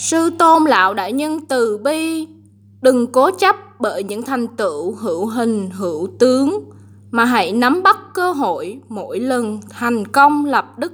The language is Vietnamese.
Sư tôn lão đại nhân từ bi, đừng cố chấp bởi những thành tựu hữu hình hữu tướng, mà hãy nắm bắt cơ hội mỗi lần thành công lập đức